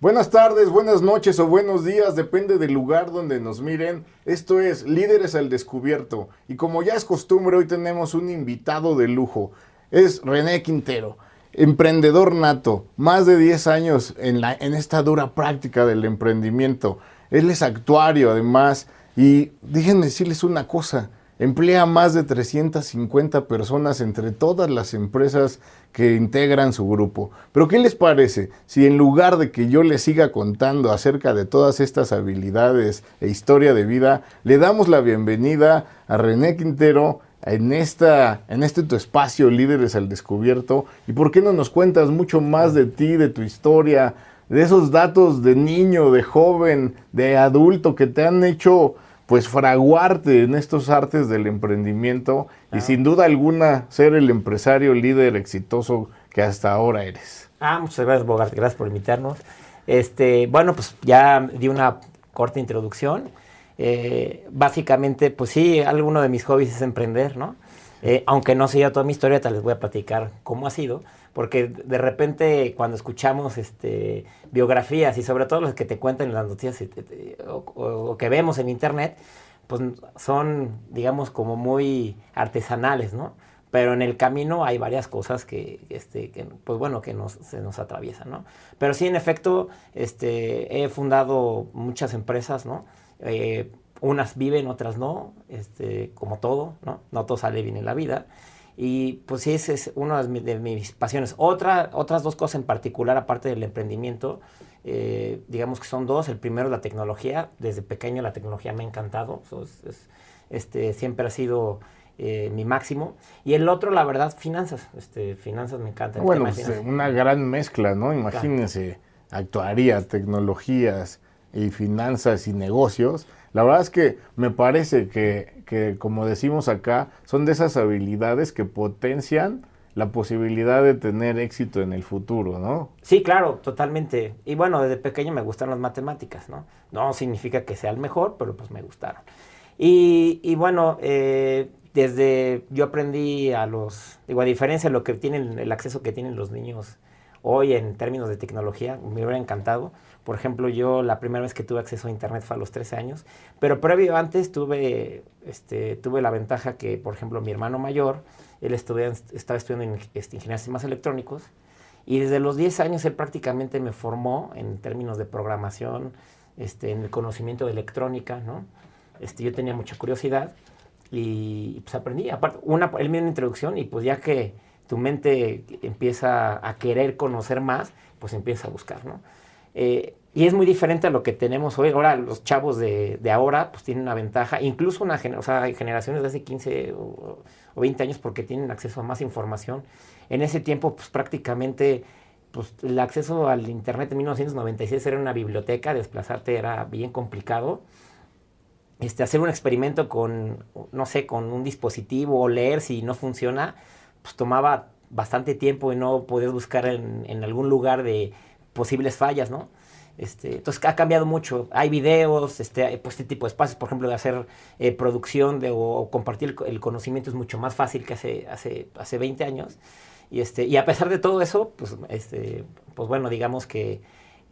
Buenas tardes, buenas noches o buenos días, depende del lugar donde nos miren. Esto es Líderes al Descubierto y como ya es costumbre hoy tenemos un invitado de lujo. Es René Quintero, emprendedor nato, más de 10 años en, esta dura práctica del emprendimiento. Él es actuario además y déjenme decirles una cosa, emplea más de 350 personas entre todas las empresas que integran su grupo. Pero ¿qué les parece si en lugar de que yo les siga contando acerca de todas estas habilidades e historia de vida, le damos la bienvenida a René Quintero en, esta, en este tu espacio Líderes al Descubierto? ¿Y por qué no nos cuentas mucho más de ti, de tu historia, de esos datos de niño, de joven, de adulto que te han hecho pues fraguarte en estos artes del emprendimiento y sin duda alguna ser el empresario líder exitoso que hasta ahora eres. Ah, muchas gracias Bogart, gracias por invitarnos. Este, bueno, pues ya di una corta introducción. Eh, básicamente, pues sí, alguno de mis hobbies es emprender, ¿no? Eh, aunque no sea toda mi historia, tal les voy a platicar cómo ha sido, porque de repente cuando escuchamos este, biografías y sobre todo las que te cuentan en las noticias o, que vemos en internet, pues son, digamos, como muy artesanales, ¿no? Pero en el camino hay varias cosas que, este, que pues bueno, que nos, se nos atraviesan, ¿no? Pero sí, en efecto, este, he fundado muchas empresas, ¿no? Eh, unas viven, otras no, este, como todo, ¿no? No todo sale bien en la vida. Y pues sí, esa es una de mis pasiones. Otra, otras dos cosas en particular, aparte del emprendimiento, eh, digamos que son dos. El primero, la tecnología. Desde pequeño la tecnología me ha encantado. este, siempre ha sido eh, mi máximo. Y el otro, la verdad, finanzas. Este, finanzas me encanta. Bueno, pues, una gran mezcla, ¿no? Imagínense, actuaría, tecnologías y finanzas y negocios la verdad es que me parece que, como decimos acá, son de esas habilidades que potencian la posibilidad de tener éxito en el futuro, ¿no? Sí, claro, totalmente. Y bueno, desde pequeño me gustan las matemáticas, ¿no? No significa que sea el mejor, pero pues me gustaron. Y, bueno, eh, desde yo aprendí a los, digo, a diferencia de lo que tienen, el acceso que tienen los niños hoy en términos de tecnología, me hubiera encantado. Por ejemplo, yo la primera vez que tuve acceso a Internet fue a los 13 años, pero previo antes tuve, este, tuve la ventaja que, por ejemplo, mi hermano mayor, él estaba estudiando en este, ingeniería de sistemas electrónicos, y desde los 10 años él prácticamente me formó en términos de programación, este, en el conocimiento de electrónica, ¿no? Este, yo tenía mucha curiosidad y pues aprendí. Aparte, una, él me dio una introducción y pues ya que tu mente empieza a querer conocer más, pues empieza a buscar, ¿no? Eh, y es muy diferente a lo que tenemos hoy. Ahora los chavos de, ahora pues tienen una ventaja, incluso una o sea, generaciones de hace 15 o, 20 años porque tienen acceso a más información. En ese tiempo pues prácticamente pues, el acceso al Internet en 1996 era una biblioteca, desplazarte era bien complicado. Este, hacer un experimento con, no sé, con un dispositivo o leer si no funciona, pues tomaba bastante tiempo y no podías buscar en, algún lugar de posibles fallas, ¿no? Este, entonces ha cambiado mucho. Hay videos, este, pues, este tipo de espacios, por ejemplo, de hacer eh, producción o, compartir el, conocimiento es mucho más fácil que hace, hace, hace 20 años. Y, este, y a pesar de todo eso, pues, este, pues bueno, digamos que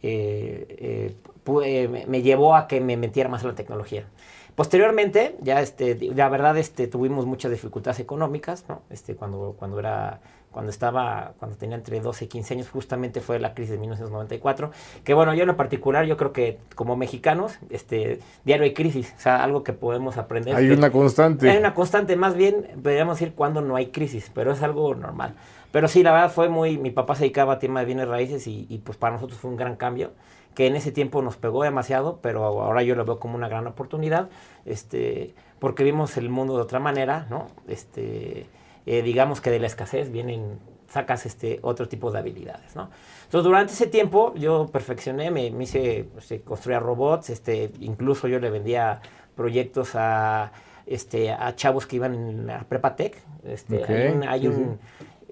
eh, eh, me llevó a que me metiera más en la tecnología. Posteriormente, ya este, la verdad, este, tuvimos muchas dificultades económicas, ¿no? Este, cuando, cuando era, cuando estaba, cuando tenía entre 12 y 15 años, justamente fue la crisis de 1994, que bueno, yo en lo particular, yo creo que como mexicanos, este, diario hay crisis, o sea, algo que podemos aprender. Hay una constante. Hay una constante, más bien, podríamos decir cuando no hay crisis, pero es algo normal. Pero sí, la verdad fue muy, mi papá se dedicaba a tema de bienes raíces y, y pues para nosotros fue un gran cambio que en ese tiempo nos pegó demasiado, pero ahora yo lo veo como una gran oportunidad, este, porque vimos el mundo de otra manera, ¿no? Este, eh, digamos que de la escasez vienen, sacas este, otro tipo de habilidades, ¿no? Entonces, durante ese tiempo yo perfeccioné, me, me hice, este, construía robots, este, incluso yo le vendía proyectos a, este, a chavos que iban la prepa tech, este, hay un,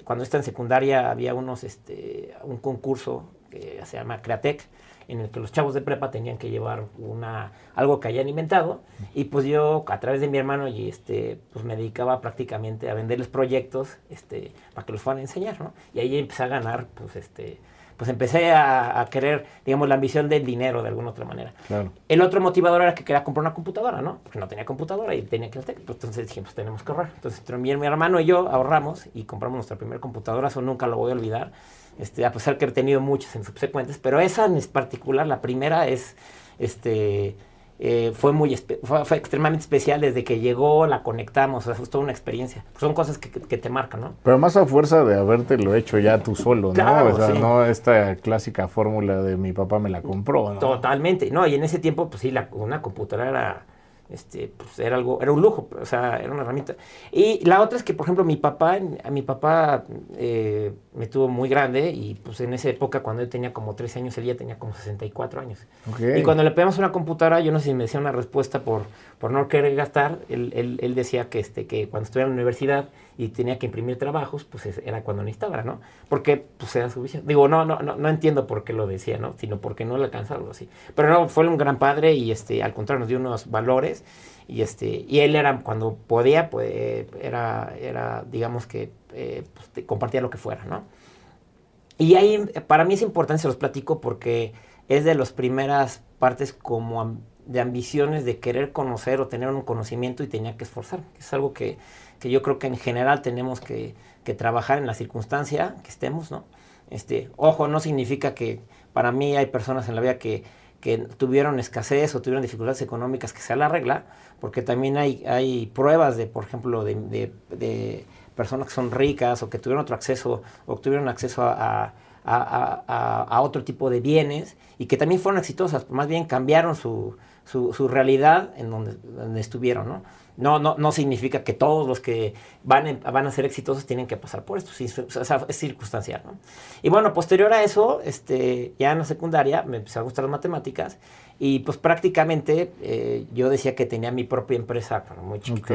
cuando está en secundaria había unos, este, un concurso que se llama Createc, en el que los chavos de prepa tenían que llevar una algo que hayan inventado y pues yo a través de mi hermano y este pues me dedicaba prácticamente a venderles proyectos este para que los fueran a enseñar, ¿no? Y ahí empecé a ganar pues este pues empecé a, querer, digamos, la ambición del dinero de alguna otra manera. El otro motivador era que quería comprar una computadora, ¿no? Porque no tenía computadora y tenía que pues, entonces dije, pues tenemos que ahorrar. Entonces mi, mi hermano y yo ahorramos y compramos nuestra primera computadora, eso nunca lo voy a olvidar. Este, a pesar que he tenido muchas en subsecuentes, pero esa en particular, la primera es, este, eh, fue muy fue, extremadamente especial desde que llegó, la conectamos, o sea, fue toda una experiencia. Son cosas que, te marcan, ¿no? Pero más a fuerza de haberte lo hecho ya tú solo, ¿no? o sea, no esta clásica fórmula de mi papá me la compró, ¿no? Totalmente, ¿no? Y en ese tiempo, pues sí, la, una computadora era este, pues era algo, era un lujo, o sea, era una herramienta. Y la otra es que, por ejemplo, mi papá, a mi papá eh, me tuvo muy grande y pues en esa época cuando yo tenía como 13 años, él ya tenía como 64 años. Y cuando le pedimos una computadora, yo no sé si me decía una respuesta por, por no querer gastar, él, él, él decía que, este, que cuando estuviera en la universidad y tenía que imprimir trabajos, pues era cuando necesitaba, ¿no? Porque pues era su visión. Digo, no, no, no, no entiendo por qué lo decía, ¿no? Sino porque no le alcanzaba algo así. Pero no, fue un gran padre y este, al contrario nos dio unos valores y este, y él era, cuando podía, pues era, era digamos que eh, pues, compartía lo que fuera, ¿no? Y ahí, para mí es importante, se los platico porque es de las primeras partes como de ambiciones de querer conocer o tener un conocimiento y tenía que esforzar. Es algo que que yo creo que en general tenemos que, trabajar en la circunstancia que estemos, ¿no? Este, ojo, no significa que para mí hay personas en la vida que, tuvieron escasez o tuvieron dificultades económicas que sea la regla, porque también hay, hay pruebas de, por ejemplo, de, personas que son ricas o que tuvieron otro acceso o tuvieron acceso a, a, otro tipo de bienes y que también fueron exitosas, más bien cambiaron su, su, su realidad en donde, donde estuvieron, ¿no? No, no, no significa que todos los que van, van a ser exitosos tienen que pasar por esto, es circunstancial. ¿no? Y bueno, posterior a eso, este, ya en la secundaria me empezó a gustar las matemáticas y pues prácticamente eh, yo decía que tenía mi propia empresa muy chiquito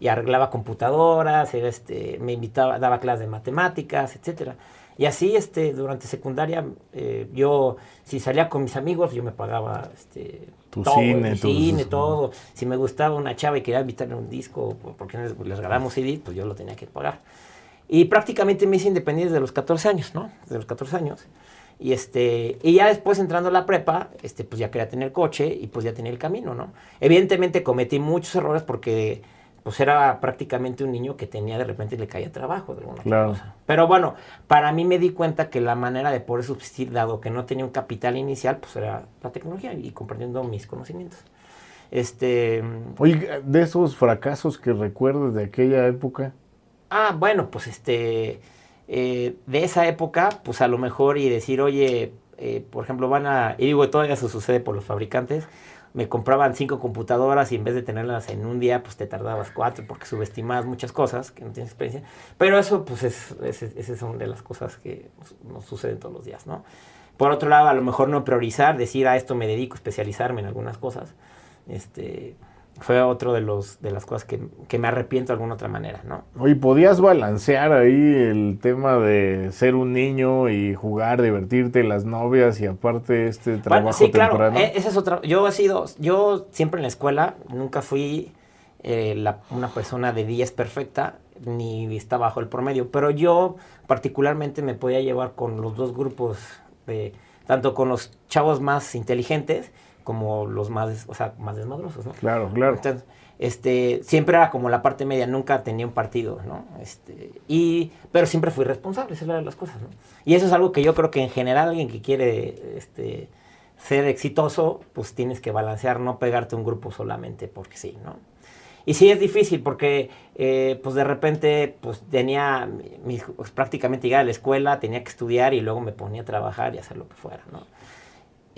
y arreglaba computadoras, este, me invitaba, daba clases de matemáticas, etcétera. Y así, este, durante secundaria, eh, yo, si salía con mis amigos, yo me pagaba, este, tu cine, cine, todo. Si me gustaba una chava y quería invitarle un disco, porque les, regalamos CD, pues yo lo tenía que pagar. Y prácticamente me hice independiente de los 14 años, ¿no? De los 14 años. Y, este, y ya después entrando a la prepa, este, pues ya quería tener coche y pues ya tenía el camino, ¿no? Evidentemente cometí muchos errores porque pues era prácticamente un niño que tenía de repente le caía trabajo de alguna claro. cosa. Pero bueno, para mí me di cuenta que la manera de poder subsistir, dado que no tenía un capital inicial, pues era la tecnología y comprendiendo mis conocimientos. Este. Oye, de esos fracasos que recuerdes de aquella época. Ah, bueno, pues este. Eh, de esa época, pues a lo mejor y decir, oye, eh, por ejemplo, van a. Y digo, todo eso sucede por los fabricantes me compraban cinco computadoras y en vez de tenerlas en un día, pues te tardabas cuatro porque subestimabas muchas cosas que no tienes experiencia. Pero eso, pues, es, esas son de las cosas que nos, suceden todos los días, ¿no? Por otro lado, a lo mejor no priorizar, decir a esto me dedico, especializarme en algunas cosas. Este, fue otro de los de las cosas que, me arrepiento de alguna otra manera, ¿no? Oye, ¿podías balancear ahí el tema de ser un niño y jugar, divertirte, las novias y aparte este trabajo bueno, sí, claro, e, esa es otra. Yo he sido, yo siempre en la escuela nunca fui eh, una persona de 10 perfecta ni está bajo el promedio, pero yo particularmente me podía llevar con los dos grupos de tanto con los chavos más inteligentes como los más, o sea, más desmadrosos, ¿no? Claro, claro. Entonces, este, siempre era como la parte media, nunca tenía un partido, ¿no? Este, y, pero siempre fui responsable, esa era las cosas, ¿no? Y eso es algo que yo creo que en general alguien que quiere este, ser exitoso, pues tienes que balancear, no pegarte un grupo solamente porque sí, ¿no? Y sí es difícil porque, eh, pues de repente, pues tenía, pues, prácticamente llegar a la escuela, tenía que estudiar y luego me ponía a trabajar y hacer lo que fuera, ¿no?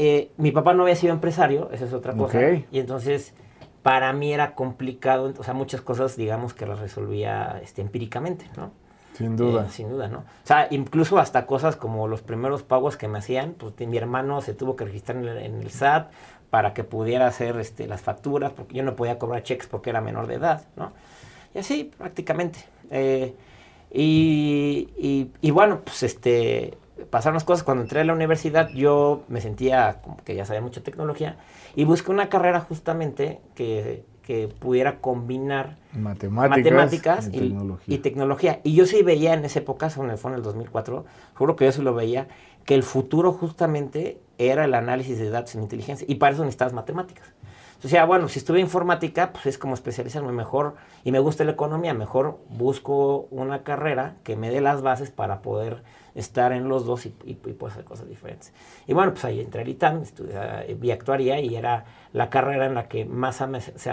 Eh, mi papá no había sido empresario, esa es otra cosa. Y entonces, para mí era complicado, o sea, muchas cosas, digamos, que las resolvía este, empíricamente, ¿no? Sin duda. Eh, sin duda, ¿no? O sea, incluso hasta cosas como los primeros pagos que me hacían, pues mi hermano se tuvo que registrar en el, SAT para que pudiera hacer este, las facturas, porque yo no podía cobrar cheques porque era menor de edad, ¿no? Y así, prácticamente. Eh, y, y, y, bueno, pues este, pasaron las cosas. Cuando entré a la universidad, yo me sentía como que ya sabía mucha tecnología y busqué una carrera justamente que, que pudiera combinar matemáticas, y, tecnología. y, yo sí veía en esa época, fue en el 2004, juro que yo sí lo veía, que el futuro justamente era el análisis de datos en inteligencia. Y para eso necesitas matemáticas. Entonces, ya, bueno, si estuve informática, pues es como especializarme mejor y me gusta la economía, mejor busco una carrera que me dé las bases para poder estar en los dos y, y, puedo hacer cosas diferentes. Y bueno, pues ahí entré al ITAM, estudié, vi actuaría y era la carrera en la que más se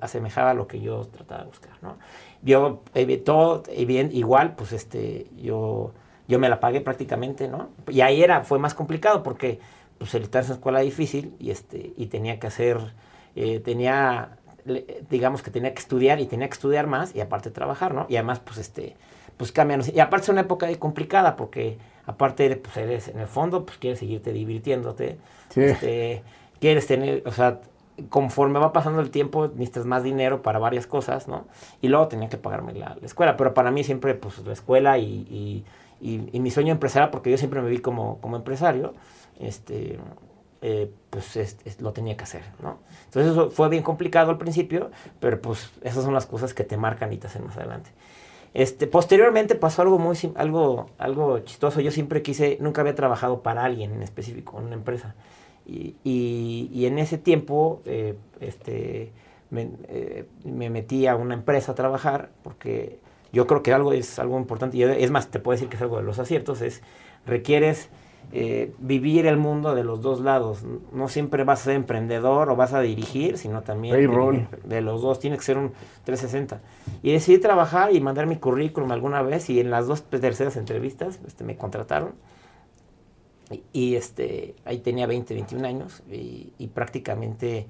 asemejaba a lo que yo trataba de buscar, ¿no? Yo, eh, todo, bien, igual, pues este, yo, yo me la pagué prácticamente, ¿no? Y ahí era, fue más complicado porque pues el ITAM es una escuela difícil y, este, y tenía que hacer eh, tenía, digamos que tenía que estudiar y tenía que estudiar más y aparte trabajar, ¿no? Y además, pues, este, pues cambian. Y aparte es una época complicada porque aparte, pues eres, en el fondo, pues quieres seguirte divirtiéndote. Este, quieres tener, o sea, conforme va pasando el tiempo, necesitas más dinero para varias cosas, ¿no? Y luego tenía que pagarme la, escuela, pero para mí siempre, pues, la escuela y, y, y, mi sueño empresarial, porque yo siempre me vi como, como empresario, este, eh, pues lo tenía que hacer, ¿no? Entonces eso fue bien complicado al principio, pero pues esas son las cosas que te marcan y te hacen más adelante. Este, posteriormente pasó algo muy algo, algo chistoso. Yo siempre quise, nunca había trabajado para alguien en específico, en una empresa. Y, y, en ese tiempo eh, este, me, eh, me, metí a una empresa a trabajar porque yo creo que algo es algo importante. Y es más, te puedo decir que es algo de los aciertos, es requieres eh, vivir el mundo de los dos lados. No siempre vas a ser emprendedor o vas a dirigir, sino también de, los dos. Tiene que ser un 360. Y decidí trabajar y mandar mi currículum alguna vez y en las dos terceras entrevistas este, me contrataron. Y, este, ahí tenía 20, 21 años y, prácticamente...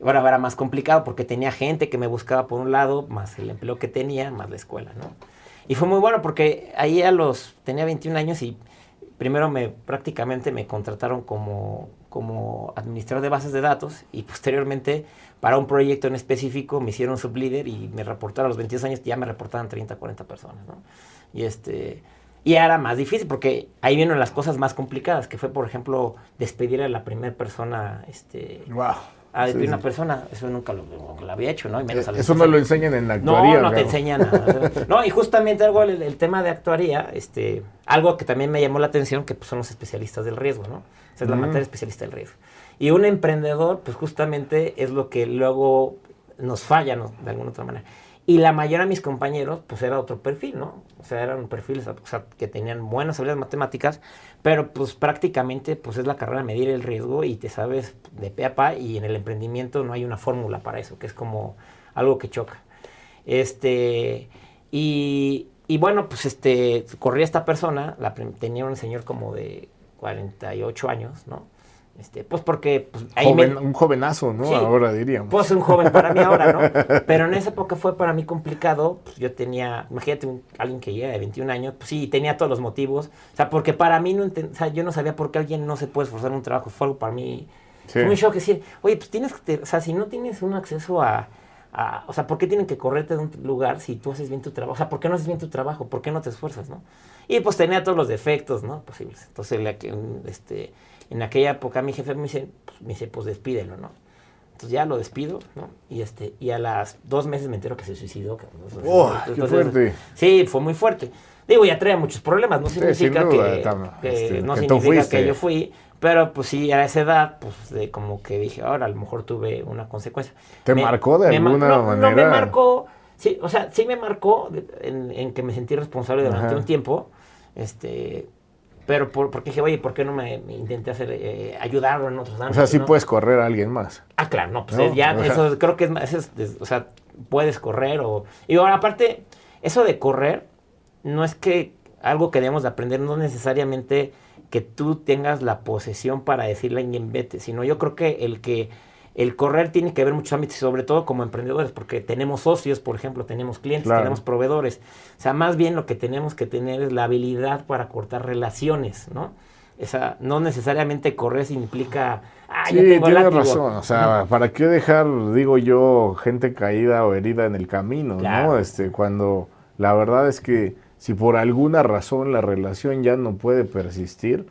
Bueno, era más complicado porque tenía gente que me buscaba por un lado, más el empleo que tenía, más la escuela, ¿no? Y fue muy bueno porque ahí a los, tenía 21 años y primero me prácticamente me contrataron como, como administrador de bases de datos y posteriormente para un proyecto en específico me hicieron sublíder y me reportaron a los 22 años ya me reportaban 30, 40 personas, ¿no? Y este y era más difícil porque ahí vienen las cosas más complicadas, que fue por ejemplo despedir a la primera persona este wow a despedir a una persona, eso nunca lo, había hecho, ¿no? Y menos eso no lo enseñan en la actuaría. No, no te enseñan nada. no, y justamente algo, el, tema de actuaría, este, algo que también me llamó la atención, que pues, son los especialistas del riesgo, ¿no? O sea, es la mm. materia especialista del riesgo. Y un emprendedor, pues justamente es lo que luego nos falla, ¿no? De alguna otra manera. Y la mayoría de mis compañeros, pues era otro perfil, ¿no? O sea, eran perfiles o sea, que tenían buenas habilidades matemáticas, pero pues prácticamente pues es la carrera de medir el riesgo y te sabes de pe a pa y en el emprendimiento no hay una fórmula para eso, que es como algo que choca. Este, y, y bueno, pues este, corría esta persona, la, tenía un señor como de 48 años, ¿no? Este, pues porque pues, ahí un jovenazo, ¿no? ahora diríamos. Pues un joven para mí ahora, ¿no? Pero en esa época fue para mí complicado. Pues, yo tenía, imagínate alguien que llega de 21 años, pues sí, tenía todos los motivos. O sea, porque para mí no o sea, yo no sabía por qué alguien no se puede esforzar en un trabajo. Fue algo para mí sí. un shock decir, oye, pues tienes que, o sea, si no tienes un acceso a, a, o sea, ¿por qué tienen que correrte de un lugar si tú haces bien tu trabajo? O sea, ¿por qué no haces bien tu trabajo? ¿Por qué no te esfuerzas, no? Y pues tenía todos los defectos, ¿no? Posibles. Entonces, este en aquella época mi jefe me dice, pues, me dice, pues despídelo, ¿no? Entonces ya lo despido, ¿no? Y este, y a las dos meses me entero que se suicidó. Oh, qué fuerte. Sí, fue muy fuerte. Digo, ya traía muchos problemas, no significa que, este, no significa que yo fui, pero pues sí, a esa edad, pues de como que dije, ahora a lo mejor tuve una consecuencia. ¿Te marcó de alguna manera? No me marcó, sí, o sea, sí me marcó en, que me sentí responsable durante un tiempo, este, pero por, porque dije, oye, ¿por qué no me, intenté hacer, eh, ayudarlo en otros ámbitos? O sea, sí puedes correr a alguien más. Ah, claro, no, pues ya, eso creo que es más, o sea, puedes correr o... Y ahora, aparte, eso de correr no es que algo que debemos de aprender, no necesariamente que tú tengas la posesión para decirle a alguien vete, sino yo creo que el que el correr tiene que ver muchos ámbitos, sobre todo como emprendedores, porque tenemos socios, por ejemplo, tenemos clientes, tenemos proveedores. O sea, más bien lo que tenemos que tener es la habilidad para cortar relaciones, ¿no? Esa, no necesariamente correr implica, ah, sí, tienes razón, o sea, ¿para qué dejar, digo yo, gente caída o herida en el camino, ¿no? Este, cuando la verdad es que si por alguna razón la relación ya no puede persistir,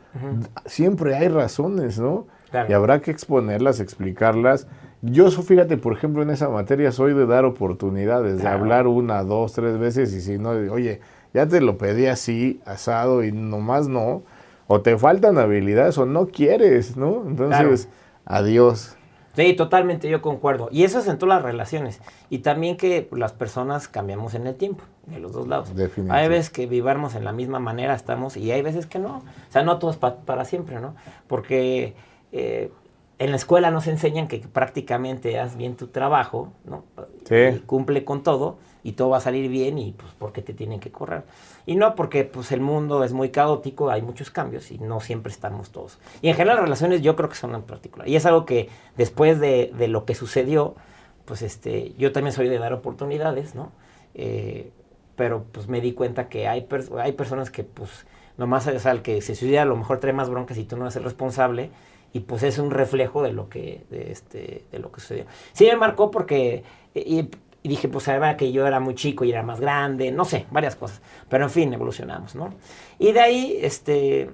siempre hay razones, ¿no? Y habrá que exponerlas, explicarlas. Yo, fíjate, por ejemplo, en esa materia soy de dar oportunidades, de hablar una, dos, tres veces y si no, oye, ya te lo pedí así, asado y nomás no, o te faltan habilidades o no quieres, ¿no? Entonces, adiós. Sí, totalmente, yo concuerdo. Y eso es en todas las relaciones. Y también que las personas cambiamos en el tiempo, de los dos lados. Hay veces que vivamos en la misma manera, estamos, y hay veces que no. O sea, no todos para siempre, ¿no? Porque eh, en la escuela nos enseñan que prácticamente haz bien tu trabajo, ¿no? Y cumple con todo, y todo va a salir bien, y pues porque te tienen que correr. Y no porque pues el mundo es muy caótico, hay muchos cambios y no siempre estamos todos. Y en general las relaciones yo creo que son en particular. Y es algo que después de, lo que sucedió, pues este, yo también soy de dar oportunidades, ¿no? Eh, pero pues me di cuenta que hay, hay personas que pues nomás, o sea, el que se suicida a lo mejor trae más broncas y tú no eres el responsable y pues es un reflejo de lo que, de este, de lo que sucedió. Sí me marcó porque, y, y dije, pues era que yo era muy chico y era más grande, no sé, varias cosas. Pero en fin, evolucionamos, ¿no? Y de ahí, este,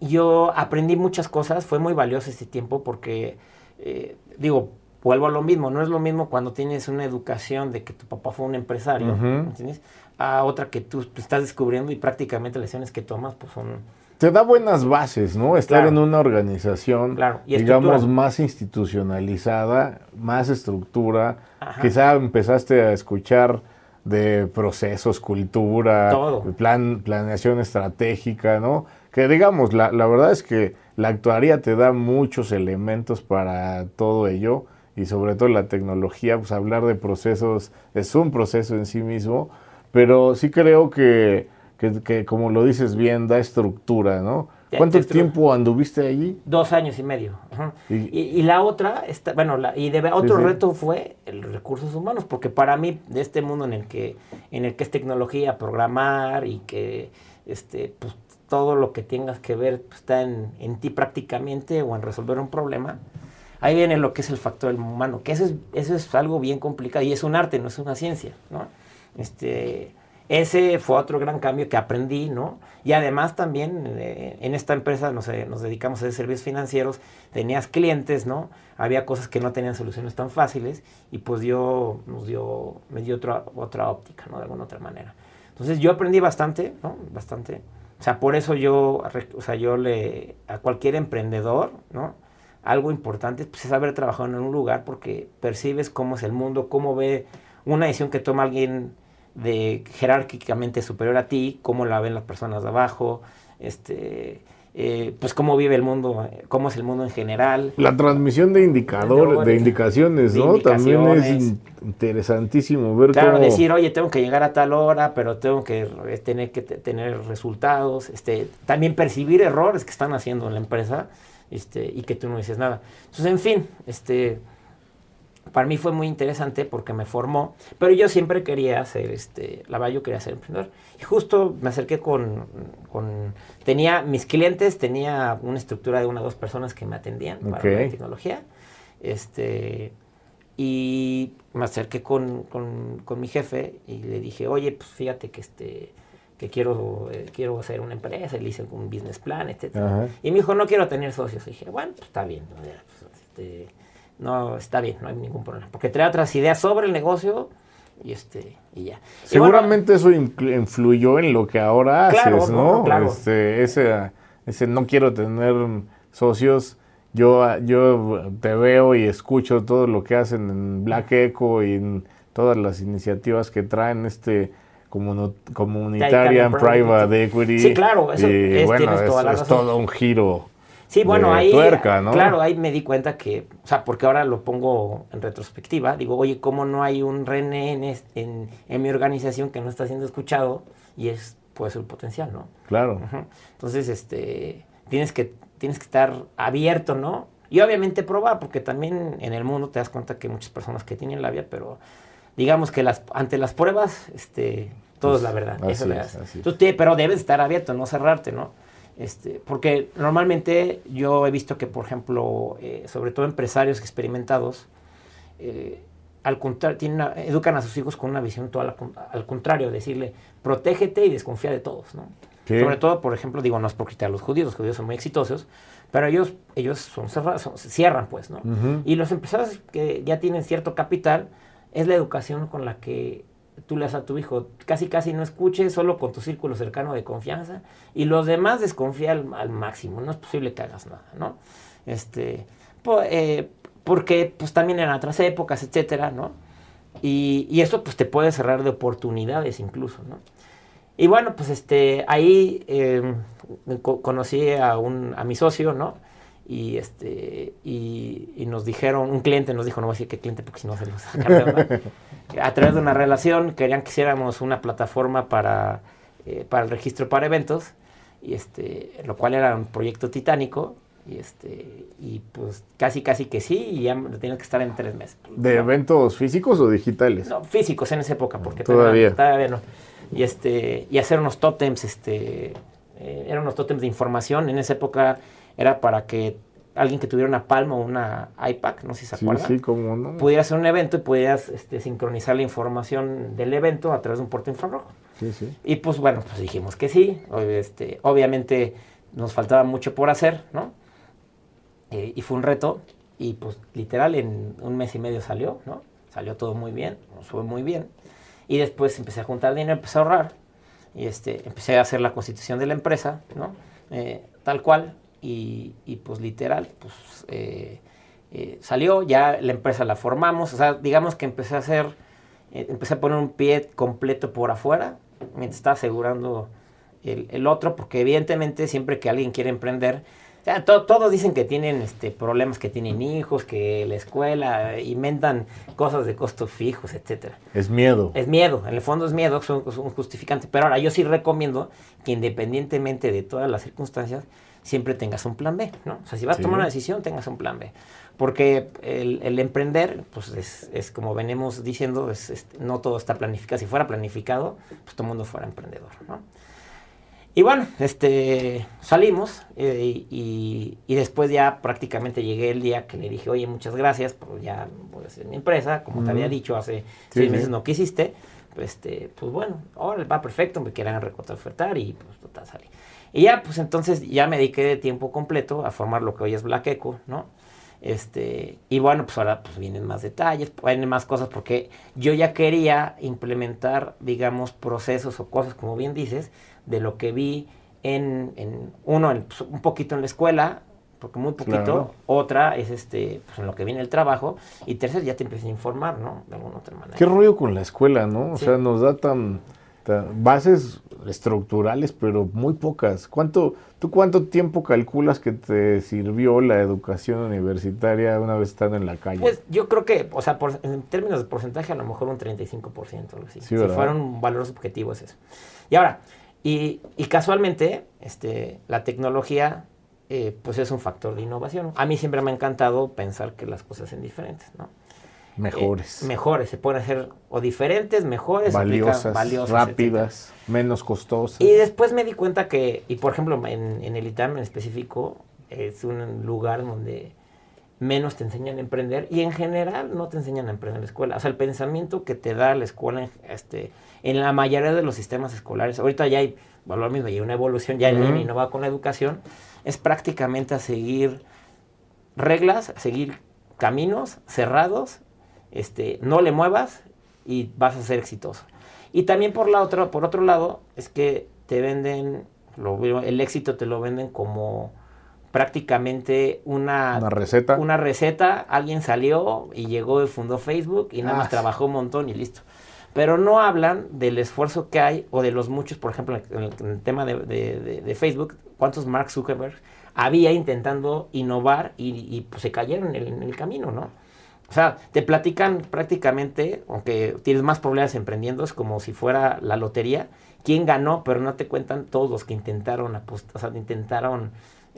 yo aprendí muchas cosas, fue muy valioso este tiempo porque, eh, digo, vuelvo a lo mismo, no es lo mismo cuando tienes una educación de que tu papá fue un empresario, ¿entiendes? A otra que tú estás descubriendo y prácticamente las lecciones que tomas pues son te da buenas bases, ¿no? Estar en una organización, digamos, más institucionalizada, más estructura. Quizá empezaste a escuchar de procesos, cultura, plan, planeación estratégica, ¿no? Que digamos, la, la verdad es que la actuaría te da muchos elementos para todo ello y sobre todo la tecnología, pues hablar de procesos es un proceso en sí mismo, pero sí creo que que, como lo dices bien, da estructura, ¿no? ¿Cuánto tiempo anduviste allí? Dos años y medio. Y, la otra, está, bueno, la, y otro reto fue el recursos humanos, porque para mí, de este mundo en el que, en el que es tecnología, programar y que este, pues, todo lo que tengas que ver pues, está en, en, ti prácticamente o en resolver un problema, ahí viene lo que es el factor humano, que eso es, eso es algo bien complicado y es un arte, no es una ciencia, ¿no? Este, ese fue otro gran cambio que aprendí, ¿no? Y además también eh, en esta empresa nos, nos dedicamos a hacer servicios financieros, tenías clientes, ¿no? Había cosas que no tenían soluciones tan fáciles y pues yo, nos dio, me dio otra, otra óptica, ¿no? De alguna otra manera. Entonces yo aprendí bastante, ¿no? Bastante. O sea, por eso yo, o sea, yo le, a cualquier emprendedor, ¿no? Algo importante pues, es haber trabajado en un lugar porque percibes cómo es el mundo, cómo ve una decisión que toma alguien de jerárquicamente superior a ti, cómo la ven las personas de abajo, este, eh, pues cómo vive el mundo, cómo es el mundo en general. La transmisión de indicadores, de indicaciones, ¿no? También es interesantísimo ver claro, decir, oye, tengo que llegar a tal hora, pero tengo que tener que tener resultados, este, también percibir errores que están haciendo en la empresa, este, y que tú no dices nada. Entonces, en fin, este para mí fue muy interesante porque me formó, pero yo siempre quería ser, este, la verdad yo quería ser emprendedor. Y justo me acerqué con, con, tenía mis clientes, tenía una estructura de una o dos personas que me atendían para la tecnología, este, y me acerqué con, con, con, mi jefe y le dije, oye, pues fíjate que este que quiero, eh, quiero hacer una empresa, y le hice un business plan, etc. Y me dijo, no quiero tener socios. Y dije, bueno, pues está bien. Pues, este, no, está bien, no hay ningún problema. Porque trae otras ideas sobre el negocio y este y ya. Seguramente eso influyó en lo que ahora haces, ¿no? Claro. Este, ese, ese no quiero tener socios. Yo, yo te veo y escucho todo lo que hacen en Black Echo y en todas las iniciativas que traen este comunitaria private equity. Sí, claro, eso es, bueno, es todo un giro Sí, bueno, ahí, claro, ahí me di cuenta que, o sea, porque ahora lo pongo en retrospectiva, digo, oye, ¿cómo no hay un René en, en, mi organización que no está siendo escuchado? Y es, puede ser potencial, ¿no? Claro. Entonces, este, tienes que, tienes que estar abierto, ¿no? Y obviamente probar, porque también en el mundo te das cuenta que hay muchas personas que tienen labia, pero digamos que las, ante las pruebas, este, todo es la verdad. Eso pero debes estar abierto, no cerrarte, ¿no? Este, porque normalmente yo he visto que, por ejemplo, eh, sobre todo empresarios experimentados, eh, al contrario, educan a sus hijos con una visión toda al contrario, decirle, protégete y desconfía de todos, ¿no? Sobre todo, por ejemplo, digo, no es por quitar a los judíos, los judíos son muy exitosos, pero ellos, ellos son cerrados, cierran, pues, ¿no? Y los empresarios que ya tienen cierto capital, es la educación con la que tú le das a tu hijo, casi casi no escuches, solo con tu círculo cercano de confianza, y los demás desconfía al, máximo, no es posible que hagas nada, ¿no? Este, eh, porque pues también en otras épocas, etcétera, ¿no? Y, y, eso pues te puede cerrar de oportunidades incluso, ¿no? Y bueno, pues este, ahí em, conocí a, un, a mi socio, ¿no? Y, este, y, nos dijeron, un cliente nos dijo, no voy a decir qué cliente porque si no se los A través de una relación querían que hiciéramos una plataforma para, eh, para el registro para eventos, y este, lo cual era un proyecto titánico, y este y pues casi casi que sí y ya tenía que estar en tres meses. ¿De eventos físicos o digitales? No, físicos en esa época, porque todavía, todavía no y, este, y hacer unos tótems, este, eh, eran unos tótems de información. En esa época era para que alguien que tuviera una Palma o una iPad, no sé si se acuerdan, sí, cómo no. pudiera hacer un evento y pudieras este, sincronizar la información del evento a través de un puerto infrarrojo. Sí, sí. Y pues bueno, pues dijimos que sí. Este, obviamente nos faltaba mucho por hacer, ¿no? Eh, y fue un reto. Y pues literal en un mes y medio salió, ¿no? Salió todo muy bien, nos fue muy bien. Y después empecé a juntar dinero, empecé a ahorrar. Y este, empecé a hacer la constitución de la empresa, ¿no? Eh, tal cual. Y, y, pues literal, pues eh, eh, salió, ya la empresa la formamos. O sea, digamos que empecé a hacer, empecé a poner un pie completo por afuera, mientras estaba asegurando el, el otro, porque evidentemente siempre que alguien quiere emprender, todos dicen que tienen este, problemas, que tienen hijos, que la escuela, inventan cosas de costos fijos, etcétera. Es miedo. Es miedo, en el fondo es miedo, es un, justificante. Pero ahora yo sí recomiendo que independientemente de todas las circunstancias, siempre tengas un plan B, ¿no? O sea, si vas a tomar una decisión, tengas un plan B. Porque el, emprender, pues es, es, como venimos diciendo, es, no todo está planificado. Si fuera planificado, pues todo el mundo fuera emprendedor, ¿no? Y bueno, este, salimos eh, y, después ya prácticamente llegué el día que le dije, oye, muchas gracias, pues ya voy a hacer mi empresa, como te había dicho hace seis meses no quisiste, pues, este, pues bueno, ahora va perfecto, me quieran recortar, ofertar y pues total salí. Y ya, pues entonces ya me dediqué de tiempo completo a formar lo que hoy es Black Echo, ¿no? Este, y bueno, pues ahora pues vienen más detalles, vienen más cosas porque yo ya quería implementar, digamos, procesos o cosas, como bien dices, de lo que vi en, en uno, pues, un poquito en la escuela, porque muy poquito, otra es este, pues en lo que viene el trabajo, y tercero ya te empiezas a informar, ¿no? De alguna otra manera. Qué rollo con la escuela, ¿no? O sea, nos da tan, bases estructurales, pero muy pocas. ¿Cuánto, ¿Tú cuánto tiempo calculas que te sirvió la educación universitaria una vez estando en la calle? Pues yo creo que, o sea, en términos de porcentaje, a lo mejor un 35%, algo así. si fuera un valor subjetivo es eso. Y ahora, y, casualmente, este, la tecnología, eh, pues es un factor de innovación. A mí siempre me ha encantado pensar que las cosas son diferentes, ¿no? Mejores. Eh, mejores, se pueden hacer o diferentes, mejores, valiosas, rápidas, menos costosas. Y después me di cuenta que, y por ejemplo, en, en el ITAM en específico, es un lugar donde menos te enseñan a emprender y en general no te enseñan a emprender en la escuela. O sea, el pensamiento que te da la escuela este, en la mayoría de los sistemas escolares, ahorita ya hay, bueno, lo mismo, hay una evolución, ya en línea no va con la educación, es prácticamente a seguir reglas, a seguir caminos cerrados, este, no le muevas y vas a ser exitoso. Y también por, la otra, por otro lado, es que te venden, lo, el éxito te lo venden como prácticamente una, receta. Una receta, alguien salió y llegó y fundó Facebook y nada más ah. trabajó un montón y listo. Pero no hablan del esfuerzo que hay o de los muchos, por ejemplo, en el, tema de, Facebook, cuántos Mark Zuckerberg había intentando innovar y, pues, se cayeron en el, camino, ¿no? O sea, te platican prácticamente, aunque tienes más problemas emprendiendo, es como si fuera la lotería, quién ganó, pero no te cuentan todos los que intentaron apostar, o sea, intentaron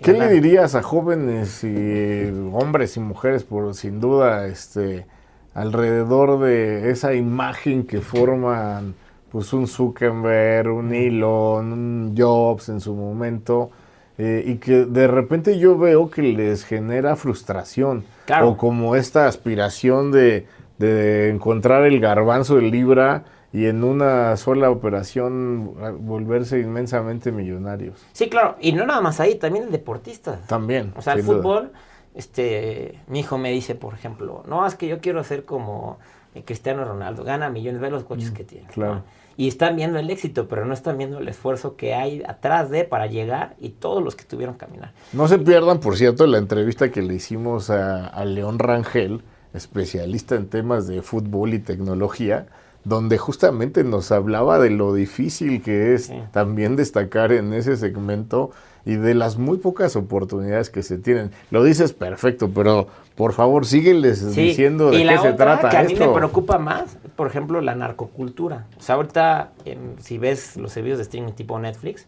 ¿Qué le dirías a jóvenes y hombres y mujeres, por sin duda, este, alrededor de esa imagen que forman, pues un Zuckerberg, un Elon, un Jobs en su momento, eh, y que de repente yo veo que les genera frustración o como esta aspiración de de encontrar el garbanzo de libra y en una sola operación volverse inmensamente millonarios. Sí, claro, y no nada más ahí, también el deportista. También. O sea, el fútbol, este, mi hijo me dice, por ejemplo, no, es que yo quiero ser como Cristiano Ronaldo, gana millones, ve los coches mm, que tiene. Claro. Y están viendo el éxito, pero no están viendo el esfuerzo que hay atrás de para llegar y todos los que tuvieron que caminar. No se pierdan, por cierto, la entrevista que le hicimos a, a León Rangel, especialista en temas de fútbol y tecnología, donde justamente nos hablaba de lo difícil que es también destacar en ese segmento y de las muy pocas oportunidades que se tienen. Lo dices perfecto, pero por favor sígueles diciendo de qué se trata que a mí me preocupa más, por ejemplo, la narcocultura. O sea, ahorita si ves los servicios de streaming tipo Netflix,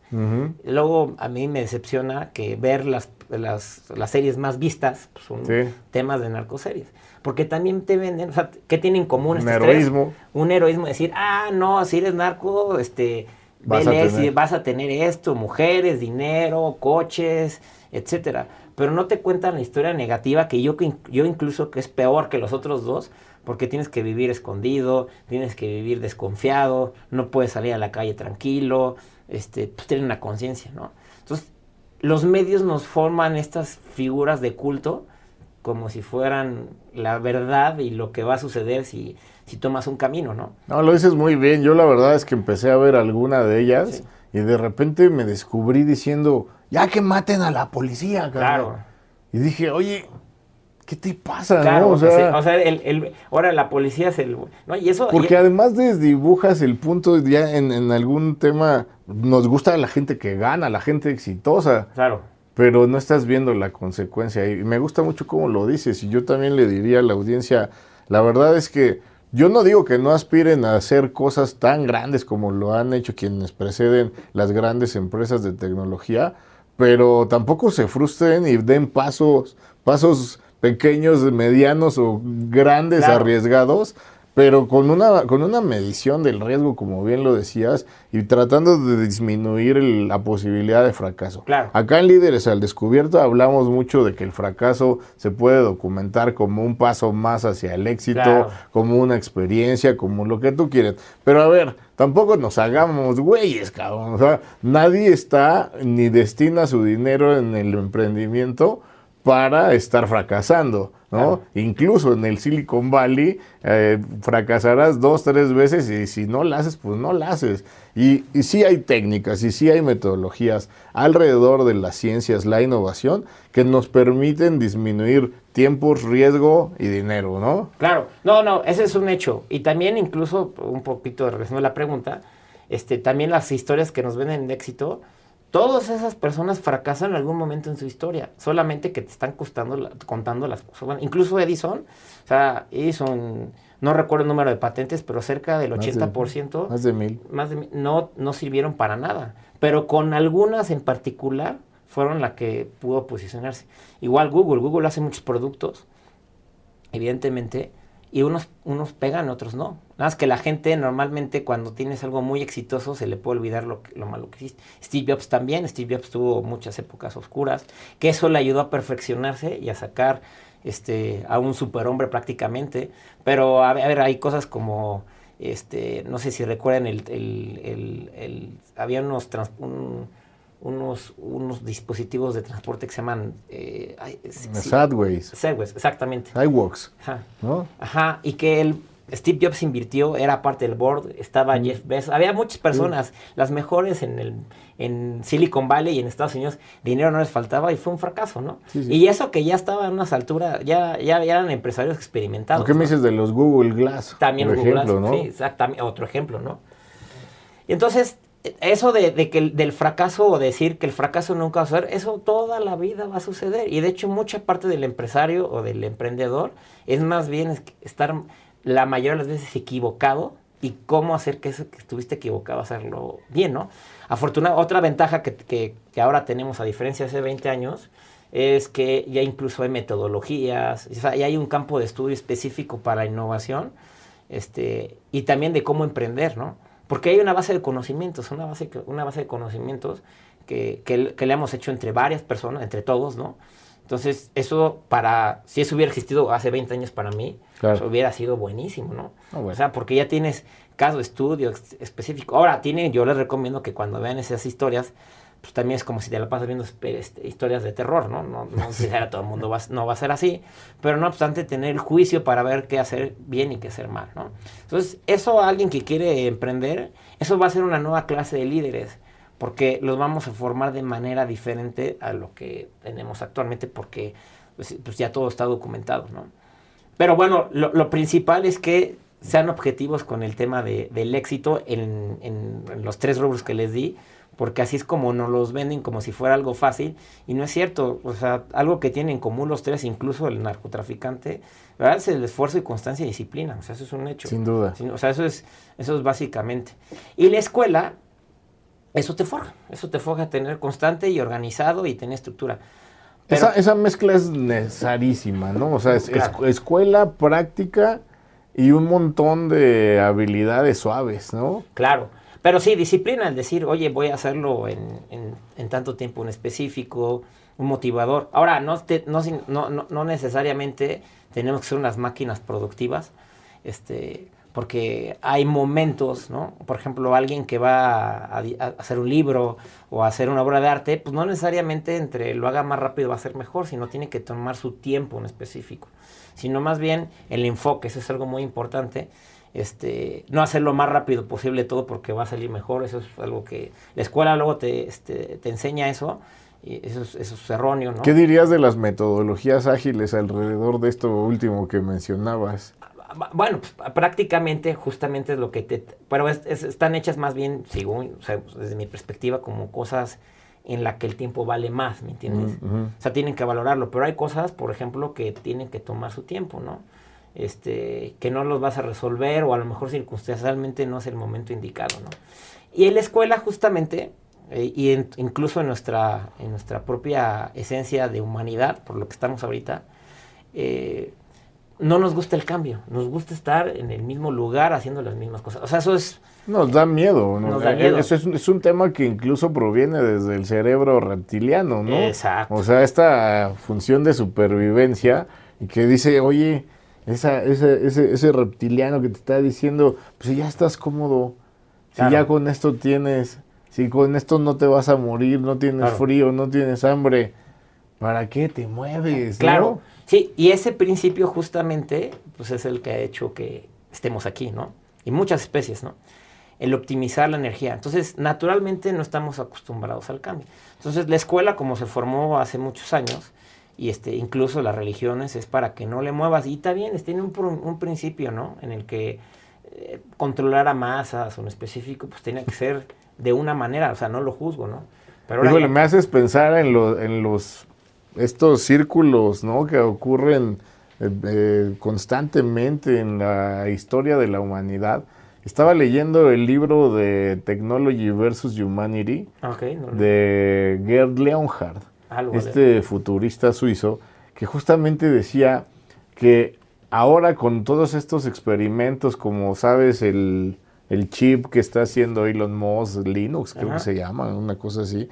luego a mí me decepciona que ver las, las, series más vistas pues, son temas de narcoseries. Porque también te venden, o sea, ¿qué tienen en común? Un heroísmo. Un heroísmo, decir, ah, no, si eres narco, este, vas, a tener. vas a tener esto, mujeres, dinero, coches, etcétera. Pero no te cuentan la historia negativa que yo, yo incluso que es peor que los otros dos, porque tienes que vivir escondido, tienes que vivir desconfiado, no puedes salir a la calle tranquilo, este, pues tener una conciencia, ¿no? Entonces, los medios nos forman estas figuras de culto como si fueran la verdad y lo que va a suceder si, si tomas un camino, ¿no? No, lo dices muy bien. Yo la verdad es que empecé a ver alguna de ellas y de repente me descubrí diciendo, ya que maten a la policía, Claro. Y dije, oye, ¿qué te pasa? Claro, o sea, o sea el, ahora la policía es el... ¿no? Y eso, porque además desdibujas el punto ya en, en algún tema, nos gusta la gente que gana, la gente exitosa. Claro pero no estás viendo la consecuencia. Y me gusta mucho cómo lo dices. Y yo también le diría a la audiencia, la verdad es que yo no digo que no aspiren a hacer cosas tan grandes como lo han hecho quienes preceden las grandes empresas de tecnología, pero tampoco se frustren y den pasos, pasos pequeños, medianos o grandes arriesgados pero con una, con una medición del riesgo, como bien lo decías, y tratando de disminuir la posibilidad de fracaso. Claro. Acá en Líderes al Descubierto hablamos mucho de que el fracaso se puede documentar como un paso más hacia el éxito, como una experiencia, como lo que tú quieres. Pero a ver, tampoco nos hagamos güeyes, cabrón. O sea, nadie está ni destina su dinero en el emprendimiento para estar fracasando. ¿no? Incluso en el Silicon Valley eh, fracasarás dos, tres veces y si no la haces, pues no la haces. Y, y sí hay técnicas y sí hay metodologías alrededor de las ciencias, la innovación, que nos permiten disminuir tiempos, riesgo y dinero, ¿no? Claro, no, no, ese es un hecho. Y también incluso, un poquito de relación a la pregunta, este, también las historias que nos venden de éxito, Todas esas personas fracasan en algún momento en su historia, solamente que te están costando, contando las cosas. incluso Edison, o sea, Edison, no recuerdo el número de patentes, pero cerca del 80%, más de mil, más de no, no sirvieron para nada. Pero con algunas en particular fueron las que pudo posicionarse. Igual Google, Google hace muchos productos, evidentemente, y unos, unos pegan, otros no. Nada más que la gente normalmente cuando tienes algo muy exitoso se le puede olvidar lo, lo malo que hiciste. Steve Jobs también, Steve Jobs tuvo muchas épocas oscuras, que eso le ayudó a perfeccionarse y a sacar este, a un superhombre prácticamente. Pero a ver, hay cosas como, este, no sé si recuerdan, el, el, el, había unos... Un, unos, unos dispositivos de transporte que se llaman... Eh, Sadways. exactamente. iWorks. Ajá. Ajá, y que el Steve Jobs invirtió, era parte del board, estaba mm. Jeff Bezos, había muchas personas, las mejores en el en Silicon Valley y en Estados Unidos, dinero no les faltaba y fue un fracaso, ¿no? Y eso que ya estaba en unas alturas, ya, ya, eran empresarios experimentados. ¿Qué me dices de los Google Glass? También Google Glass, ¿no? sí, exactamente, otro ejemplo, ¿no? Y entonces, eso de, que del fracaso o decir que el fracaso nunca va a suceder, eso toda la vida va a suceder. Y de hecho mucha parte del empresario o del emprendedor es más bien estar la mayoría de las veces equivocado y cómo hacer que eso que estuviste equivocado hacerlo bien, ¿no? Afortunadamente, otra ventaja que, que, ahora tenemos a diferencia de hace 20 años es que ya incluso hay metodologías, ya hay un campo de estudio específico para innovación este, y también de cómo emprender, ¿no? Porque hay una base de conocimientos, una base, una base de conocimientos que, que, le hemos hecho entre varias personas, entre todos, ¿no? Entonces, eso para, si eso hubiera existido hace 20 años para mí, pues hubiera sido buenísimo, ¿no? Ah, o sea, porque ya tienes caso, estudio específico. Ahora, tiene, yo les recomiendo que cuando vean esas historias, pues también es como si te la pasas viendo este, historias de terror, ¿no? No, no a todo el mundo va, no va a ser así, pero no obstante tener el juicio para ver qué hacer bien y qué hacer mal, ¿no? Entonces, eso a alguien que quiere emprender, eso va a ser una nueva clase de líderes, porque los vamos a formar de manera diferente a lo que tenemos actualmente, porque pues, pues ya todo está documentado, ¿no? Pero bueno, lo, principal es que sean objetivos con el tema de, del éxito en, en los tres rubros que les di, porque así es como nos los venden como si fuera algo fácil y no es cierto, o sea, algo que tienen en común los tres, incluso el narcotraficante, ¿verdad? Es el esfuerzo y constancia y disciplina, o sea, eso es un hecho. Sin duda. o sea, eso es, eso es básicamente. Y la escuela, eso te forja, eso te forja a tener constante y organizado y tener estructura. esa, esa, mezcla es necesarísima, ¿no? O sea, es, escuela, práctica y un montón de habilidades suaves, ¿no? Claro. Pero sí, disciplina, el decir, oye, voy a hacerlo en, en, tanto tiempo en específico, un motivador. Ahora, no, no, no, no, necesariamente tenemos que ser unas máquinas productivas, este, porque hay momentos, ¿no? Por ejemplo, alguien que va a, hacer un libro o a hacer una obra de arte, pues no necesariamente entre lo haga más rápido va a ser mejor, sino tiene que tomar su tiempo en específico, sino más bien el enfoque, eso es algo muy importante este, no hacer lo más rápido posible todo porque va a salir mejor, eso es algo que la escuela luego te, este, te enseña eso, y eso es, eso es erróneo, ¿no? ¿Qué dirías de las metodologías ágiles alrededor de esto último que mencionabas? Bueno, pues, prácticamente justamente es lo que te... Pero están hechas más bien, según, o sea, desde mi perspectiva, como cosas en la que el tiempo vale más, ¿me entiendes? O sea, tienen que valorarlo, pero hay cosas, por ejemplo, que tienen que tomar su tiempo, ¿no? Este, que no los vas a resolver o a lo mejor circunstancialmente no es el momento indicado, ¿no? Y en la escuela justamente, eh, y incluso en nuestra, en nuestra propia esencia de humanidad, por lo que estamos ahorita, eh, no nos gusta el cambio, nos gusta estar en el mismo lugar haciendo las mismas cosas. O sea, eso es... Nos da miedo, ¿no? Da miedo. Eso es, es, un tema que incluso proviene desde el cerebro reptiliano, ¿no? Exacto. O sea, esta función de supervivencia que dice, oye, esa, ese, ese, ese, reptiliano que te está diciendo, pues si ya estás cómodo, si ya con esto tienes, si con esto no te vas a morir, no tienes frío, no tienes hambre, ¿para qué te mueves? Claro, sí, y ese principio justamente, pues es el que ha hecho que estemos aquí, ¿no? Y muchas especies, ¿no? El optimizar la energía. Entonces, naturalmente no estamos acostumbrados al cambio. Entonces, la escuela, como se formó hace muchos años, y este, incluso las religiones es para que no le muevas. Y está bien, tiene un, un principio, ¿no? En el que eh, controlar a masas o en específico, pues tiene que ser de una manera, o sea, no lo juzgo, ¿no? Pero me haces pensar en, en los, estos círculos, ¿no? Que ocurren eh, eh, constantemente en la historia de la humanidad. Estaba leyendo el libro de Technology versus Humanity de Gerd Este futurista suizo, que justamente decía que ahora con todos estos experimentos, como sabes, el, chip que está haciendo Elon Musk, Linux, creo que se llama, una cosa así,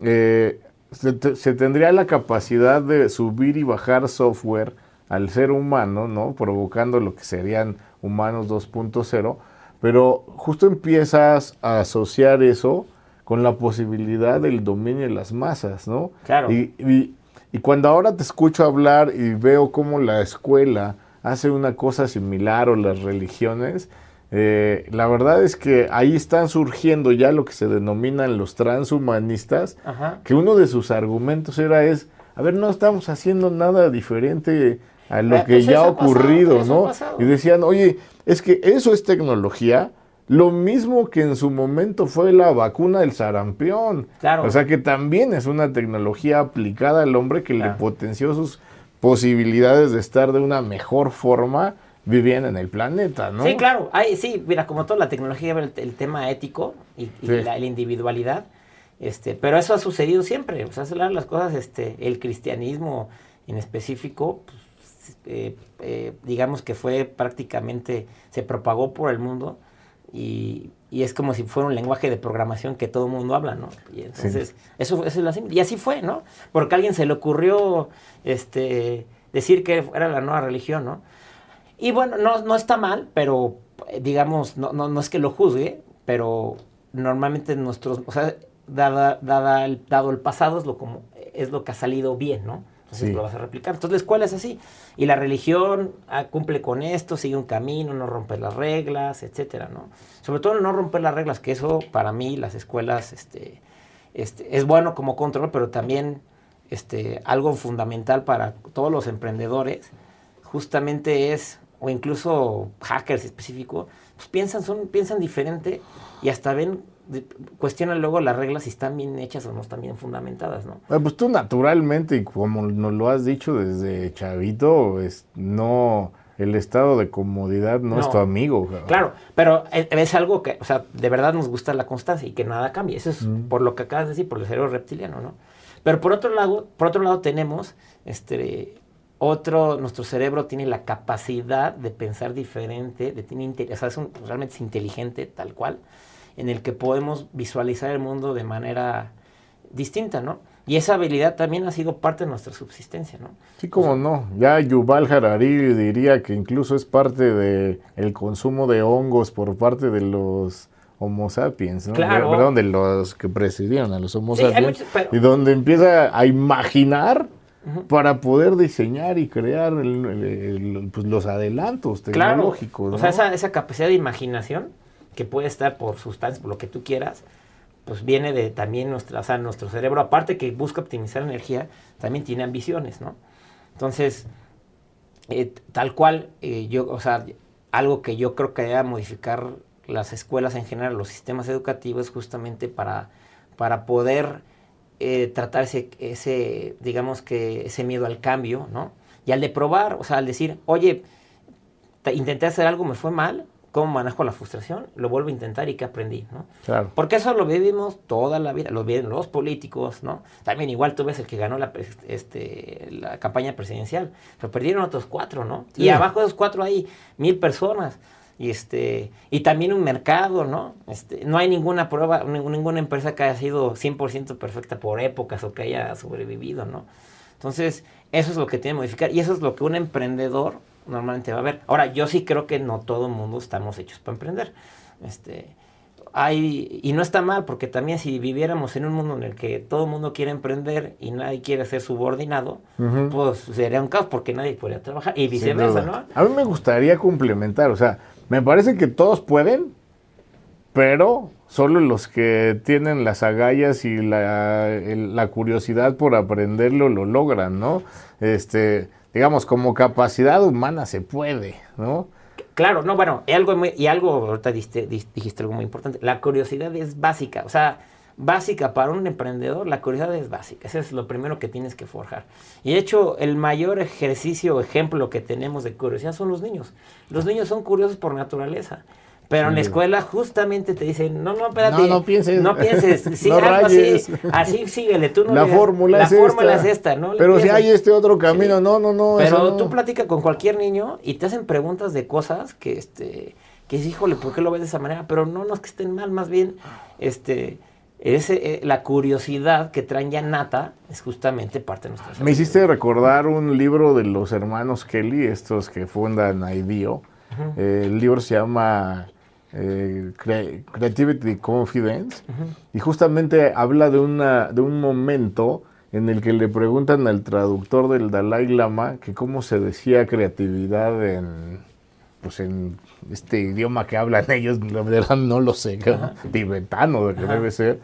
eh, se, tendría la capacidad de subir y bajar software al ser humano, ¿no? Provocando lo que serían humanos 2.0, pero justo empiezas a asociar eso con la posibilidad del dominio de las masas, ¿no? Claro. Y, y, cuando ahora te escucho hablar y veo cómo la escuela hace una cosa similar o las religiones, eh, la verdad es que ahí están surgiendo ya lo que se denominan los transhumanistas, que uno de sus argumentos era es, a ver, no estamos haciendo nada diferente a lo eh, que pues ya ha ocurrido, ¿no? Y decían, oye, es que eso es tecnología, lo mismo que en su momento fue la vacuna del sarampión. Claro. O sea que también es una tecnología aplicada al hombre que le potenció sus posibilidades de estar de una mejor forma viviendo en el planeta, ¿no? Sí, claro. Hay, sí, mira, como toda la tecnología, el, el tema ético y, la, individualidad. Este, pero eso ha sucedido siempre. O sea, las cosas, este, el cristianismo en específico, pues, eh, eh, digamos que fue prácticamente, se propagó por el mundo y, y es como si fuera un lenguaje de programación que todo el mundo habla, ¿no? Y entonces, eso, eso, es la Y así fue, ¿no? Porque a alguien se le ocurrió este, decir que era la nueva religión, ¿no? Y bueno, no, no está mal, pero digamos, no, no, no es que lo juzgue, pero normalmente nuestros, o sea, dada, dada el, dado el pasado es lo, como, es lo que ha salido bien, ¿no? Entonces lo vas a replicar. Entonces la escuela es así. Y la religión ah, cumple con esto, sigue un camino, no rompe las reglas, etcétera, ¿no? Sobre todo no romper las reglas, que eso para mí las escuelas este, este, es bueno como control, pero también este, algo fundamental para todos los emprendedores justamente es, o incluso hackers específicos, pues piensan, son, piensan diferente y hasta ven cuestionan luego las reglas si están bien hechas o no están bien fundamentadas, ¿no? Pues tú naturalmente, y como nos lo has dicho desde chavito, es, no, el estado de comodidad no, es tu amigo. Claro, pero es, algo que, o sea, de verdad nos gusta la constancia y que nada cambie. Eso es por lo que acabas de decir, por el cerebro reptiliano, ¿no? Pero por otro lado, por otro lado tenemos, este, otro, nuestro cerebro tiene la capacidad de pensar diferente, de tiene, o sea, es realmente es inteligente tal cual en el que podemos visualizar el mundo de manera distinta, ¿no? Y esa habilidad también ha sido parte de nuestra subsistencia, ¿no? Sí, como no. Ya Yuval Harari diría que incluso es parte del el consumo de hongos por parte de los Homo sapiens, ¿no? Claro. Perdón, de los que presidieron a los Homo sapiens. Y donde empieza a imaginar para poder diseñar y crear pues, los adelantos tecnológicos. O sea, esa, esa capacidad de imaginación que puede estar por sustancias, por lo que tú quieras, pues viene de también nuestra, o sea, nuestro cerebro, aparte que busca optimizar energía, también tiene ambiciones, ¿no? Entonces, eh, tal cual, eh, yo, o sea, algo que yo creo que debe modificar las escuelas en general, los sistemas educativos, justamente para, para poder eh, tratar ese, ese, digamos que ese miedo al cambio, ¿no? Y al de probar, o sea, al decir, oye, intenté hacer algo, me fue mal, cómo manejo la frustración, lo vuelvo a intentar y qué aprendí, ¿no? Claro. Porque eso lo vivimos toda la vida, lo viven los políticos, ¿no? También igual tú ves el que ganó la, este, la campaña presidencial, pero perdieron otros cuatro, ¿no? Y abajo de esos cuatro hay mil personas. Y, este, y también un mercado, ¿no? Este, no hay ninguna prueba, ninguna empresa que haya sido 100% perfecta por épocas o que haya sobrevivido, ¿no? Entonces, eso es lo que tiene que modificar y eso es lo que un emprendedor normalmente va a haber. Ahora, yo sí creo que no todo el mundo estamos hechos para emprender. Este, hay, y no está mal, porque también si viviéramos en un mundo en el que todo el mundo quiere emprender y nadie quiere ser subordinado, pues sería un caos porque nadie podría trabajar y viceversa, ¿no? A mí me gustaría complementar, o sea, me parece que todos pueden, pero solo los que tienen las agallas y la, la curiosidad por aprenderlo lo logran, ¿no? Este, digamos, como capacidad humana se puede, ¿no? Claro, no, bueno, y algo, y algo ahorita dijiste, algo muy importante, la curiosidad es básica, o sea, básica para un emprendedor, la curiosidad es básica, ese es lo primero que tienes que forjar. Y de hecho, el mayor ejercicio ejemplo que tenemos de curiosidad son los niños. Los niños son curiosos por naturaleza. Pero en la escuela justamente te dicen, no, no, espérate. No, no pienses. No pienses. Sí, no así, así síguele. Tú no la fórmula, es, fórmula esta. es esta. ¿no? Pero si hay este otro camino, no, no, no. Pero tú platicas con cualquier niño y te hacen preguntas de cosas que, este, que es, híjole, ¿por qué lo ves de esa manera? Pero no, no es que estén mal, más bien, este, ese, eh, la curiosidad que traen ya nata es justamente parte de nuestra Me hiciste recordar un libro de los hermanos Kelly, estos que fundan IDEO. el libro se llama eh, Creativity Confidence, y justamente habla de, una, de un momento en el que le preguntan al traductor del Dalai Lama que cómo se decía creatividad en, pues en este idioma que hablan ellos, la verdad no lo sé, tibetano que debe ser,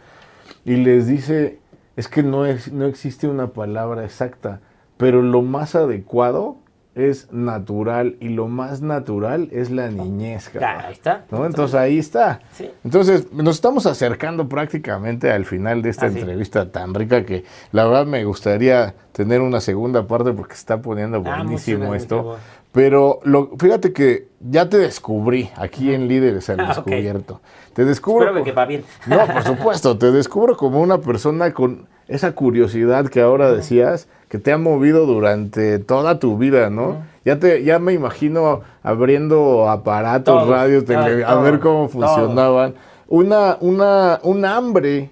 y les dice, es que no, es, no existe una palabra exacta, pero lo más adecuado es natural y lo más natural es la niñez. ahí está. Entonces ahí está. Entonces nos estamos acercando prácticamente al final de esta entrevista tan rica que la verdad me gustaría tener una segunda parte porque está poniendo ah, buenísimo esto. Pero lo, fíjate que ya te descubrí aquí en Líderes al Descubierto. Te descubro. Espero que va bien. No, por supuesto, te descubro como una persona con esa curiosidad que ahora decías que te ha movido durante toda tu vida, ¿no? Ya te, ya me imagino abriendo aparatos, radios, a ver cómo funcionaban. Una, una, un hambre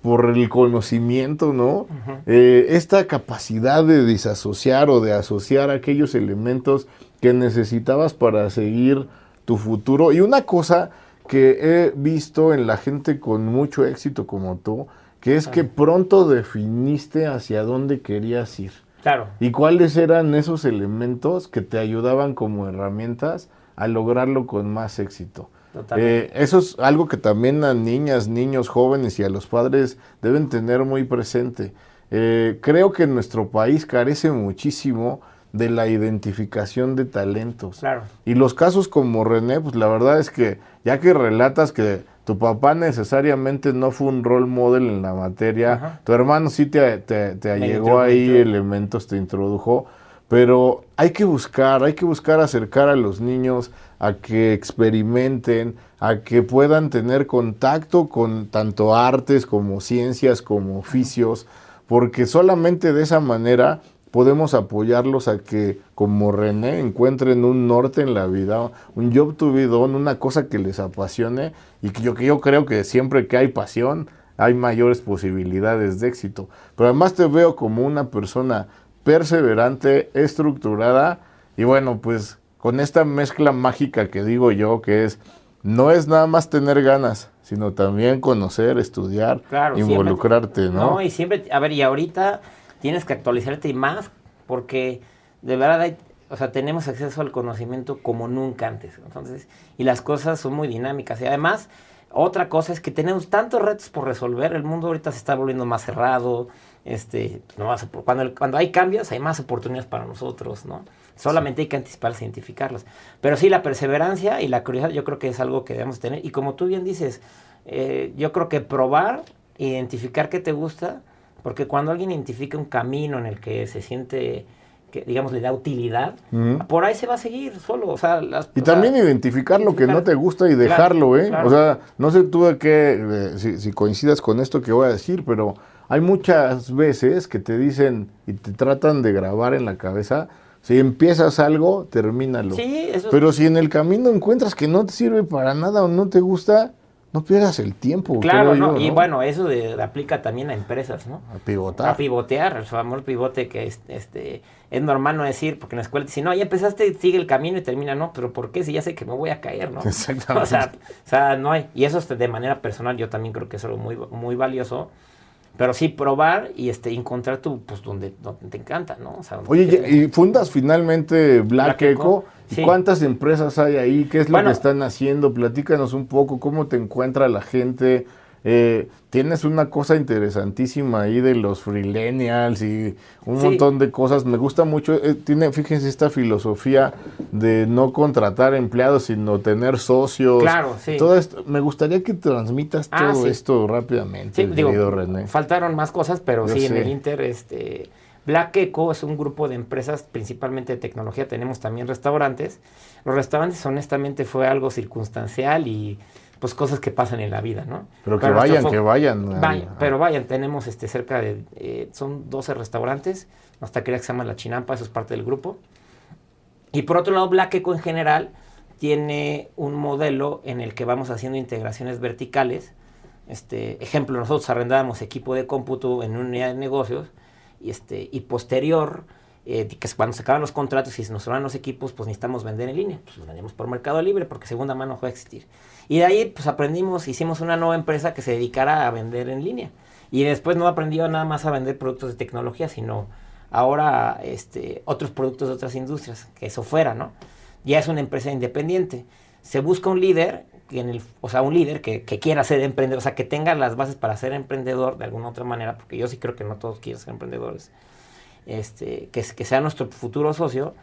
por el conocimiento, ¿no? Eh, esta capacidad de disasociar o de asociar aquellos elementos que necesitabas para seguir tu futuro. Y una cosa que he visto en la gente con mucho éxito como tú, que es que pronto definiste hacia dónde querías ir. Claro. ¿Y cuáles eran esos elementos que te ayudaban como herramientas a lograrlo con más éxito? Eh, eso es algo que también a niñas, niños, jóvenes y a los padres deben tener muy presente. Eh, creo que nuestro país carece muchísimo de la identificación de talentos. Claro. Y los casos como René, pues la verdad es que ya que relatas que tu papá necesariamente no fue un role model en la materia, tu hermano sí te, te, te allegó ahí elementos, te introdujo, pero hay que buscar, hay que buscar acercar a los niños a que experimenten, a que puedan tener contacto con tanto artes como ciencias como oficios, porque solamente de esa manera podemos apoyarlos a que, como René, encuentren un norte en la vida, un job to be done, una cosa que les apasione y que yo, que yo creo que siempre que hay pasión hay mayores posibilidades de éxito. Pero además te veo como una persona perseverante, estructurada y bueno, pues con esta mezcla mágica que digo yo, que es, no es nada más tener ganas, sino también conocer, estudiar, involucrarte, ¿no? No, y siempre, a ver, y ahorita tienes que actualizarte y más, porque de verdad hay, o sea, tenemos acceso al conocimiento como nunca antes. Entonces, y las cosas son muy dinámicas. Y además, otra cosa es que tenemos tantos retos por resolver. El mundo ahorita se está volviendo más cerrado. Este, no cuando, cuando hay cambios, hay más oportunidades para nosotros, ¿no? Solamente hay que anticiparlas identificarlas. Pero sí, la perseverancia y la curiosidad yo creo que es algo que debemos tener. Y como tú bien dices, eh, yo creo que probar, identificar qué te gusta, porque cuando alguien identifica un camino en el que se siente que digamos le da utilidad, por ahí se va a seguir solo. O sea, y también identificar lo que no te gusta y dejarlo, ¿eh? O sea, no sé tú de qué, si, si, coincidas con esto que voy a decir, pero hay muchas veces que te dicen y te tratan de grabar en la cabeza si empiezas algo, termínalo. Sí, eso Pero si en el camino encuentras que no te sirve para nada o no te gusta, no pierdas el tiempo. Claro, no. y bueno, eso de, aplica también a empresas, ¿no? A pivotar. A pivotear, el famoso pivote que es, este, es normal no decir, porque en la escuela si no, ya empezaste, sigue el camino y termina, no, pero ¿por qué? Si ya sé que me voy a caer, ¿no? Exactamente. O sea, o sea no hay. Y eso de manera personal yo también creo que es algo muy, muy valioso pero sí probar y este encontrar tu pues donde, donde te encanta, ¿no? Oye, y fundas finalmente Black, Echo. ¿Cuántas empresas hay ahí? ¿Qué es lo que están haciendo? Platícanos un poco cómo te encuentra la gente. Eh, tienes una cosa interesantísima ahí de los freelenials y un montón de cosas. Me gusta mucho, eh, tiene, fíjense esta filosofía de no contratar empleados, sino tener socios. Claro, sí. Todo esto, me gustaría que transmitas ah, todo esto rápidamente, querido René. Faltaron más cosas, pero sí, en el Inter, este... Black Eco es un grupo de empresas principalmente de tecnología, tenemos también restaurantes. Los restaurantes honestamente fue algo circunstancial y pues cosas que pasan en la vida, ¿no? Pero que vayan, que vayan. pero vayan, tenemos este cerca de, eh, son 12 restaurantes, hasta que se llama La Chinampa, eso es parte del grupo. Y por otro lado, Black Eco en general tiene un modelo en el que vamos haciendo integraciones verticales. Este, ejemplo, nosotros arrendábamos equipo de cómputo en una unidad de negocios y, este, y posterior eh, que cuando se acaban los contratos y se nos sobran los equipos, pues necesitamos vender en línea. Pues vendemos por Mercado Libre porque segunda mano va a existir. Y de ahí, pues aprendimos, hicimos una nueva empresa que se dedicara a vender en línea. Y después no aprendió nada más a vender productos de tecnología, sino ahora este, otros productos de otras industrias, que eso fuera, ¿no? Ya es una empresa independiente. Se busca un líder, en el, o sea, un líder que, que quiera ser emprendedor, o sea, que tenga las bases para ser emprendedor de alguna otra manera, porque yo sí creo que no todos quieren ser emprendedores este, que, que sea nuestro futuro socio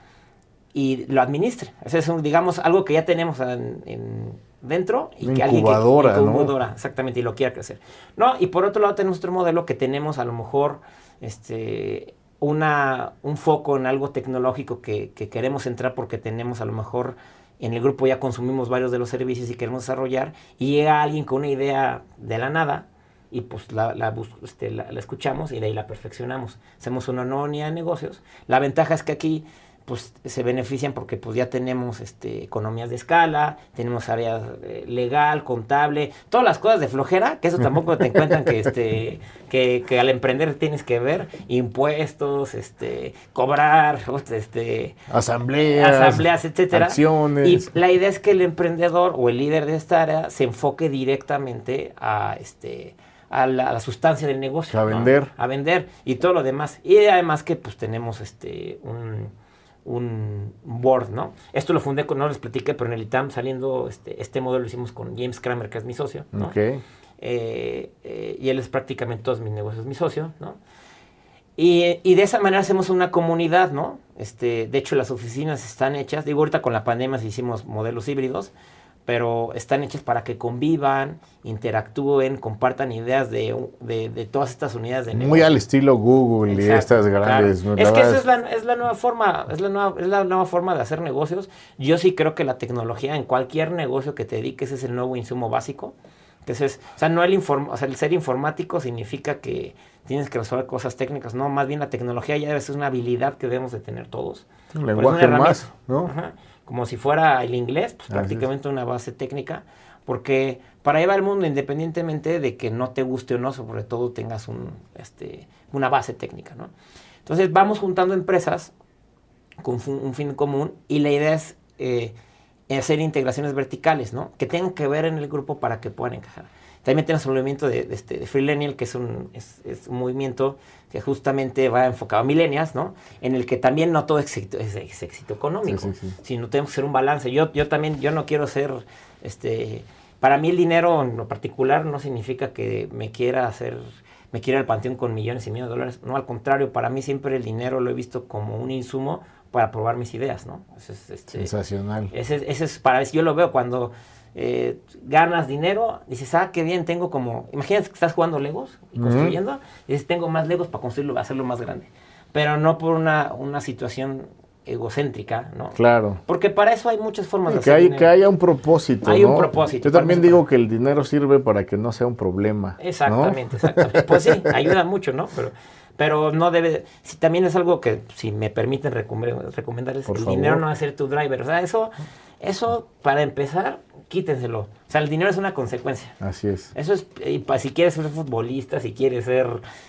y lo administre. Ese es, digamos, algo que ya tenemos en, dentro y que alguien que, incubadora, exactamente, y lo quiera crecer. No, y por otro lado tenemos otro modelo que tenemos a lo mejor este, una, un foco en algo tecnológico que, que, queremos entrar porque tenemos a lo mejor en el grupo ya consumimos varios de los servicios y queremos desarrollar y llega alguien con una idea de la nada y pues la, la, este, escuchamos y de ahí la perfeccionamos. Hacemos una nonia de negocios. La ventaja es que aquí pues se benefician porque pues ya tenemos este, economías de escala, tenemos área eh, legal, contable, todas las cosas de flojera, que eso tampoco te encuentran que este que, que, al emprender tienes que ver impuestos, este cobrar, este asambleas, asambleas, etcétera. Acciones. Y la idea es que el emprendedor o el líder de esta área se enfoque directamente a este a la, a la sustancia del negocio. A vender. A vender y todo lo demás. Y además que pues tenemos este un un board, ¿no? Esto lo fundé con, no les platiqué, pero en el ITAM saliendo, este, este modelo lo hicimos con James Kramer, que es mi socio, ¿no? Okay. Eh, eh, y él es prácticamente todos mis negocios, mi socio, ¿no? Y, y, de esa manera hacemos una comunidad, ¿no? Este, de hecho, las oficinas están hechas, digo, ahorita con la pandemia hicimos modelos híbridos, pero están hechas para que convivan, interactúen, compartan ideas de, de, de todas estas unidades de negocio. Muy al estilo Google Exacto, y estas grandes. Claro. Es que esa es la, es la, nueva forma, es la nueva, es la nueva forma de hacer negocios. Yo sí creo que la tecnología en cualquier negocio que te dediques es el nuevo insumo básico. Entonces, o sea, no el, inform, o sea, el ser informático significa que tienes que resolver cosas técnicas, no, más bien la tecnología ya es una habilidad que debemos de tener todos. Un lenguaje más, ¿no? Ajá como si fuera el inglés, pues prácticamente una base técnica, porque para llevar el mundo independientemente de que no te guste o no, sobre todo tengas un, este, una base técnica, ¿no? Entonces vamos juntando empresas con un fin común y la idea es eh, hacer integraciones verticales, ¿no? Que tengan que ver en el grupo para que puedan encajar. También tenemos un movimiento de, de, este, de Freelenial, que es un, es, es un movimiento que justamente va enfocado a millennials, ¿no? En el que también no todo es éxito, es, es éxito económico, sí, sí, sí. sino tenemos que ser un balance. Yo, yo también, yo no quiero ser, este, para mí el dinero en lo particular no significa que me quiera hacer, me quiera el panteón con millones y millones de dólares. No, al contrario, para mí siempre el dinero lo he visto como un insumo para probar mis ideas, ¿no? Ese es, este, Sensacional. Ese, ese es para, yo lo veo cuando eh, ganas dinero, dices, ah, qué bien, tengo como, imagínate que estás jugando Legos y construyendo, uh -huh. y dices, tengo más Legos para construirlo, hacerlo más grande. Pero no por una, una situación egocéntrica, ¿no? Claro. Porque para eso hay muchas formas de que hacer hay, dinero. Que haya un propósito, Hay ¿no? un propósito. Yo también digo que el dinero sirve para que no sea un problema. Exactamente, ¿no? exactamente. Pues sí, ayuda mucho, ¿no? Pero, pero no debe, si también es algo que, si me permiten recomendarles, Por el favor. dinero no va a ser tu driver. O sea, eso, eso para empezar, quítenselo. O sea, el dinero es una consecuencia. Así es. Eso es, y pa, si quieres ser futbolista, si quieres ser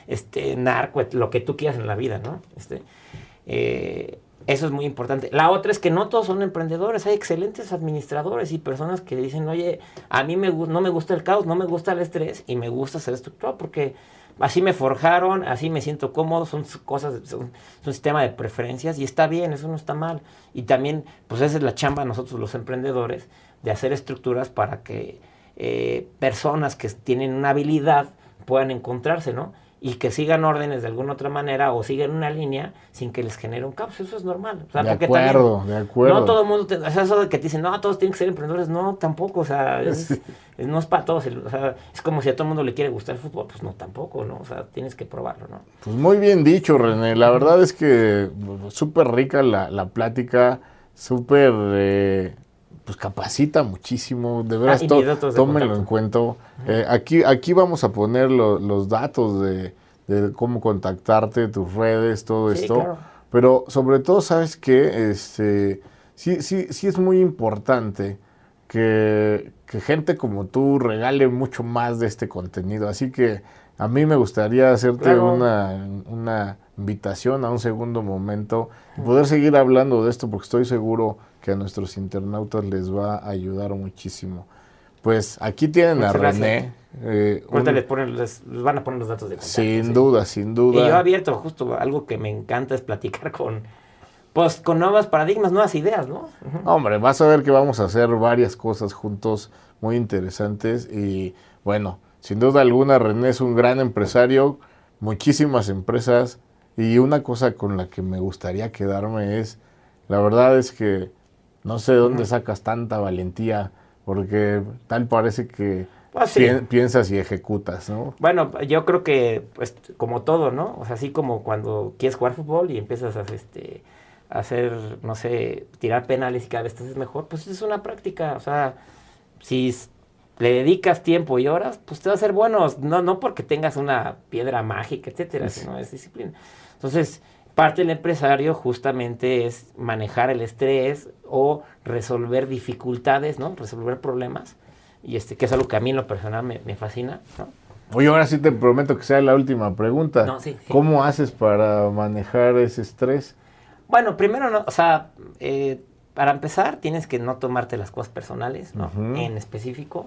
este narco, lo que tú quieras en la vida, ¿no? Este, eh, eso es muy importante. La otra es que no todos son emprendedores, hay excelentes administradores y personas que dicen, oye, a mí me, no me gusta el caos, no me gusta el estrés y me gusta ser estructurado porque así me forjaron, así me siento cómodo, son cosas, son, es un sistema de preferencias y está bien, eso no está mal. Y también, pues esa es la chamba nosotros los emprendedores, de hacer estructuras para que eh, personas que tienen una habilidad puedan encontrarse, ¿no? Y que sigan órdenes de alguna otra manera o sigan una línea sin que les genere un caos. Eso es normal. O sea, de acuerdo, también, de acuerdo. No todo el mundo, te, o sea, eso de que te dicen, no, todos tienen que ser emprendedores. No, tampoco. O sea, es, sí. es, no es para todos. O sea, es como si a todo el mundo le quiere gustar el fútbol. Pues no, tampoco, ¿no? O sea, tienes que probarlo, ¿no? Pues muy bien dicho, René. La verdad es que súper rica la, la plática, súper... Eh, pues capacita muchísimo, de veras, ah, to, tómenlo en cuenta. Eh, aquí, aquí vamos a poner lo, los datos de, de, cómo contactarte, tus redes, todo sí, esto. Claro. Pero sobre todo, ¿sabes qué? Este, sí, sí, sí es muy importante que, que gente como tú regale mucho más de este contenido. Así que a mí me gustaría hacerte claro. una, una invitación a un segundo momento y poder seguir hablando de esto porque estoy seguro que a nuestros internautas les va a ayudar muchísimo. Pues aquí tienen Muchas a René. Eh, Ahorita un... les, ponen, les, les, van a poner los datos de contacto. Sin sí. duda, sin duda. Y yo abierto, justo algo que me encanta es platicar con, pues, con nuevos paradigmas, nuevas ideas, ¿no? Uh -huh. Hombre, vas a ver que vamos a hacer varias cosas juntos muy interesantes y bueno, sin duda alguna René es un gran empresario, muchísimas empresas y una cosa con la que me gustaría quedarme es, la verdad es que no sé de dónde sacas tanta valentía, porque tal parece que pues sí. pi piensas y ejecutas, ¿no? Bueno, yo creo que, pues, como todo, ¿no? O sea, así como cuando quieres jugar fútbol y empiezas a, este, a hacer, no sé, tirar penales y cada vez te haces mejor, pues es una práctica. O sea, si le dedicas tiempo y horas, pues te va a ser bueno, no, no porque tengas una piedra mágica, etcétera, sino es disciplina. Entonces, parte del empresario justamente es manejar el estrés o resolver dificultades, ¿no? Resolver problemas. Y este, que es algo que a mí en lo personal me, fascina, ¿no? Oye, ahora sí te prometo que sea la última pregunta. ¿Cómo haces para manejar ese estrés? Bueno, primero, no, o sea, eh, para empezar, tienes que no tomarte las cosas personales, ¿no? En específico.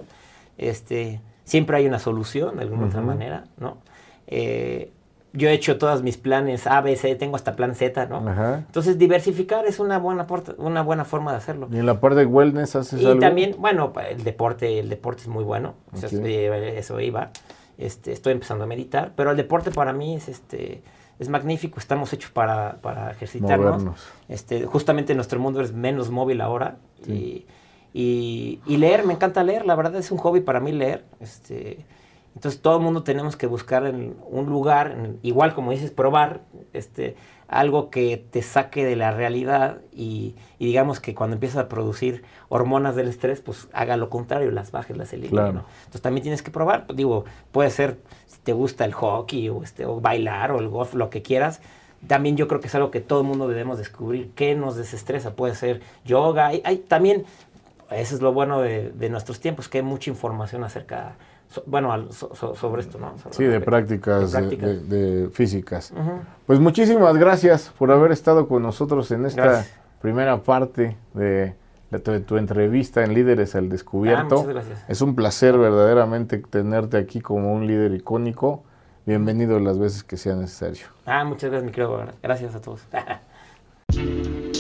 Este, siempre hay una solución, de alguna otra manera, ¿no? Eh, yo he hecho todos mis planes A, B, C, tengo hasta plan Z, ¿no? Entonces, diversificar es una buena, una buena forma de hacerlo. ¿Y en la parte de wellness haces y también, bueno, el deporte, el deporte es muy bueno, eh, eso iba. Este, estoy empezando a meditar, pero el deporte para mí es este es magnífico, estamos hechos para, para ejercitarnos. Este, justamente nuestro mundo es menos móvil ahora. Y, y, leer, me encanta leer, la verdad es un hobby para mí leer. Este, entonces todo el mundo tenemos que buscar en un lugar, igual como dices, probar este, algo que te saque de la realidad y, digamos que cuando empiezas a producir hormonas del estrés, pues haga lo contrario, las bajes, las elimine. Entonces también tienes que probar, digo, puede ser si te gusta el hockey o, este, o bailar o el golf, lo que quieras. También yo creo que es algo que todo el mundo debemos descubrir, qué nos desestresa. Puede ser yoga, hay, hay también, eso es lo bueno de, de nuestros tiempos, que hay mucha información acerca bueno, sobre esto, ¿no? sí, de prácticas, de, físicas. Pues muchísimas gracias por haber estado con nosotros en esta primera parte de, tu entrevista en Líderes al Descubierto. Ah, es un placer verdaderamente tenerte aquí como un líder icónico. Bienvenido las veces que sea necesario. Ah, muchas gracias, mi querido. Gracias a todos.